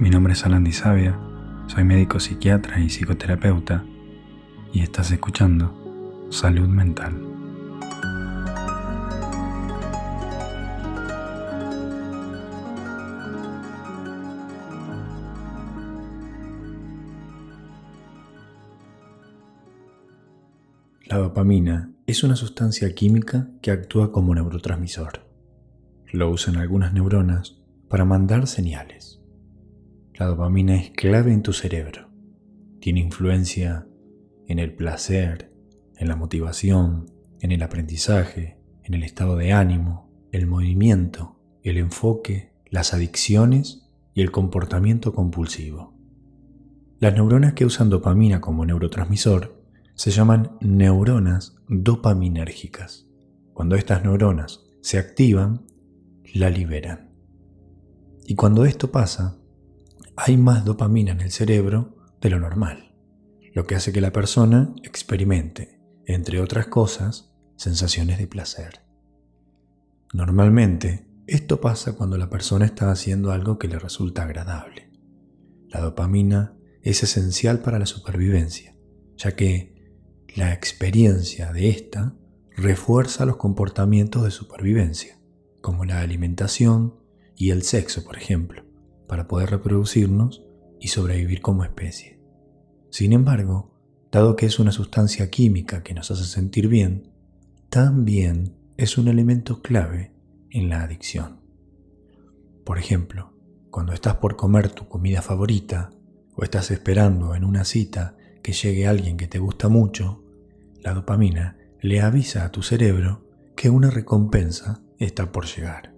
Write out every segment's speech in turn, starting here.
Mi nombre es Alan Sabia, soy médico psiquiatra y psicoterapeuta y estás escuchando Salud Mental. La dopamina es una sustancia química que actúa como neurotransmisor. Lo usan algunas neuronas para mandar señales. La dopamina es clave en tu cerebro. Tiene influencia en el placer, en la motivación, en el aprendizaje, en el estado de ánimo, el movimiento, el enfoque, las adicciones y el comportamiento compulsivo. Las neuronas que usan dopamina como neurotransmisor se llaman neuronas dopaminérgicas. Cuando estas neuronas se activan, la liberan. Y cuando esto pasa, hay más dopamina en el cerebro de lo normal, lo que hace que la persona experimente, entre otras cosas, sensaciones de placer. Normalmente, esto pasa cuando la persona está haciendo algo que le resulta agradable. La dopamina es esencial para la supervivencia, ya que la experiencia de esta refuerza los comportamientos de supervivencia, como la alimentación y el sexo, por ejemplo para poder reproducirnos y sobrevivir como especie. Sin embargo, dado que es una sustancia química que nos hace sentir bien, también es un elemento clave en la adicción. Por ejemplo, cuando estás por comer tu comida favorita o estás esperando en una cita que llegue alguien que te gusta mucho, la dopamina le avisa a tu cerebro que una recompensa está por llegar.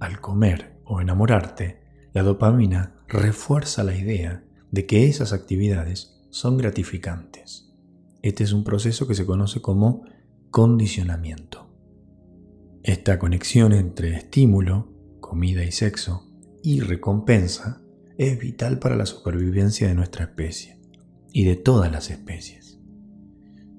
Al comer o enamorarte, la dopamina refuerza la idea de que esas actividades son gratificantes. Este es un proceso que se conoce como condicionamiento. Esta conexión entre estímulo, comida y sexo, y recompensa es vital para la supervivencia de nuestra especie y de todas las especies.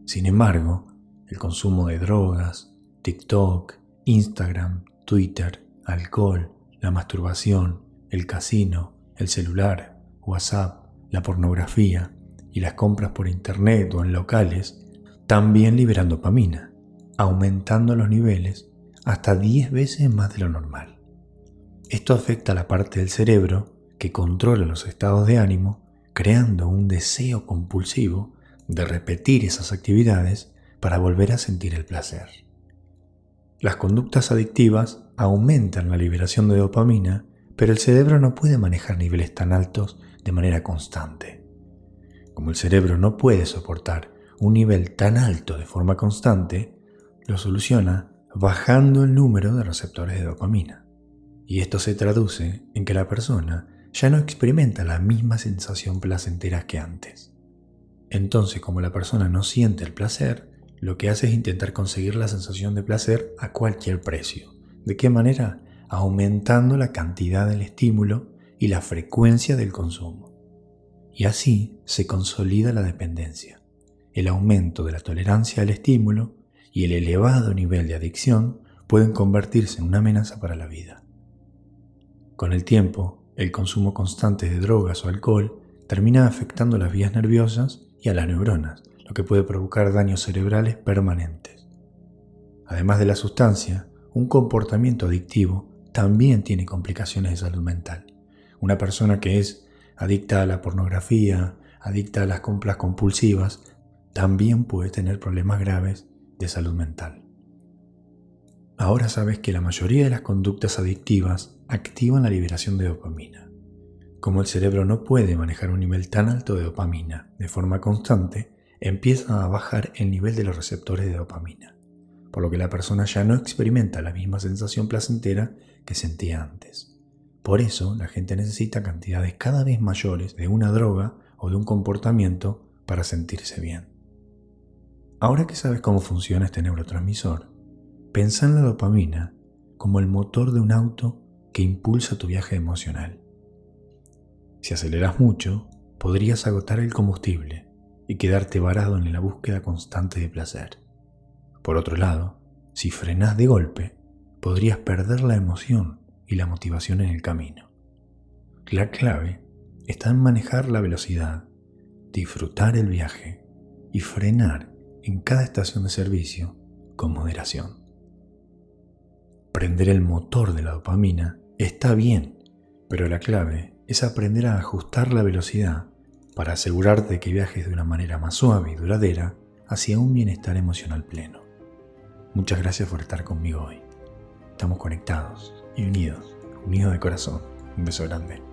Sin embargo, el consumo de drogas, TikTok, Instagram, Twitter, alcohol, la masturbación, el casino, el celular, WhatsApp, la pornografía y las compras por internet o en locales, también liberan dopamina, aumentando los niveles hasta 10 veces más de lo normal. Esto afecta a la parte del cerebro que controla los estados de ánimo, creando un deseo compulsivo de repetir esas actividades para volver a sentir el placer. Las conductas adictivas aumentan la liberación de dopamina pero el cerebro no puede manejar niveles tan altos de manera constante. Como el cerebro no puede soportar un nivel tan alto de forma constante, lo soluciona bajando el número de receptores de dopamina. Y esto se traduce en que la persona ya no experimenta la misma sensación placentera que antes. Entonces, como la persona no siente el placer, lo que hace es intentar conseguir la sensación de placer a cualquier precio. ¿De qué manera? Aumentando la cantidad del estímulo y la frecuencia del consumo. Y así se consolida la dependencia. El aumento de la tolerancia al estímulo y el elevado nivel de adicción pueden convertirse en una amenaza para la vida. Con el tiempo, el consumo constante de drogas o alcohol termina afectando las vías nerviosas y a las neuronas, lo que puede provocar daños cerebrales permanentes. Además de la sustancia, un comportamiento adictivo también tiene complicaciones de salud mental. Una persona que es adicta a la pornografía, adicta a las compras compulsivas, también puede tener problemas graves de salud mental. Ahora sabes que la mayoría de las conductas adictivas activan la liberación de dopamina. Como el cerebro no puede manejar un nivel tan alto de dopamina de forma constante, empieza a bajar el nivel de los receptores de dopamina por lo que la persona ya no experimenta la misma sensación placentera que sentía antes. Por eso la gente necesita cantidades cada vez mayores de una droga o de un comportamiento para sentirse bien. Ahora que sabes cómo funciona este neurotransmisor, pensa en la dopamina como el motor de un auto que impulsa tu viaje emocional. Si aceleras mucho, podrías agotar el combustible y quedarte varado en la búsqueda constante de placer. Por otro lado, si frenas de golpe, podrías perder la emoción y la motivación en el camino. La clave está en manejar la velocidad, disfrutar el viaje y frenar en cada estación de servicio con moderación. Prender el motor de la dopamina está bien, pero la clave es aprender a ajustar la velocidad para asegurarte que viajes de una manera más suave y duradera hacia un bienestar emocional pleno. Muchas gracias por estar conmigo hoy. Estamos conectados y unidos, unidos de corazón. Un beso grande.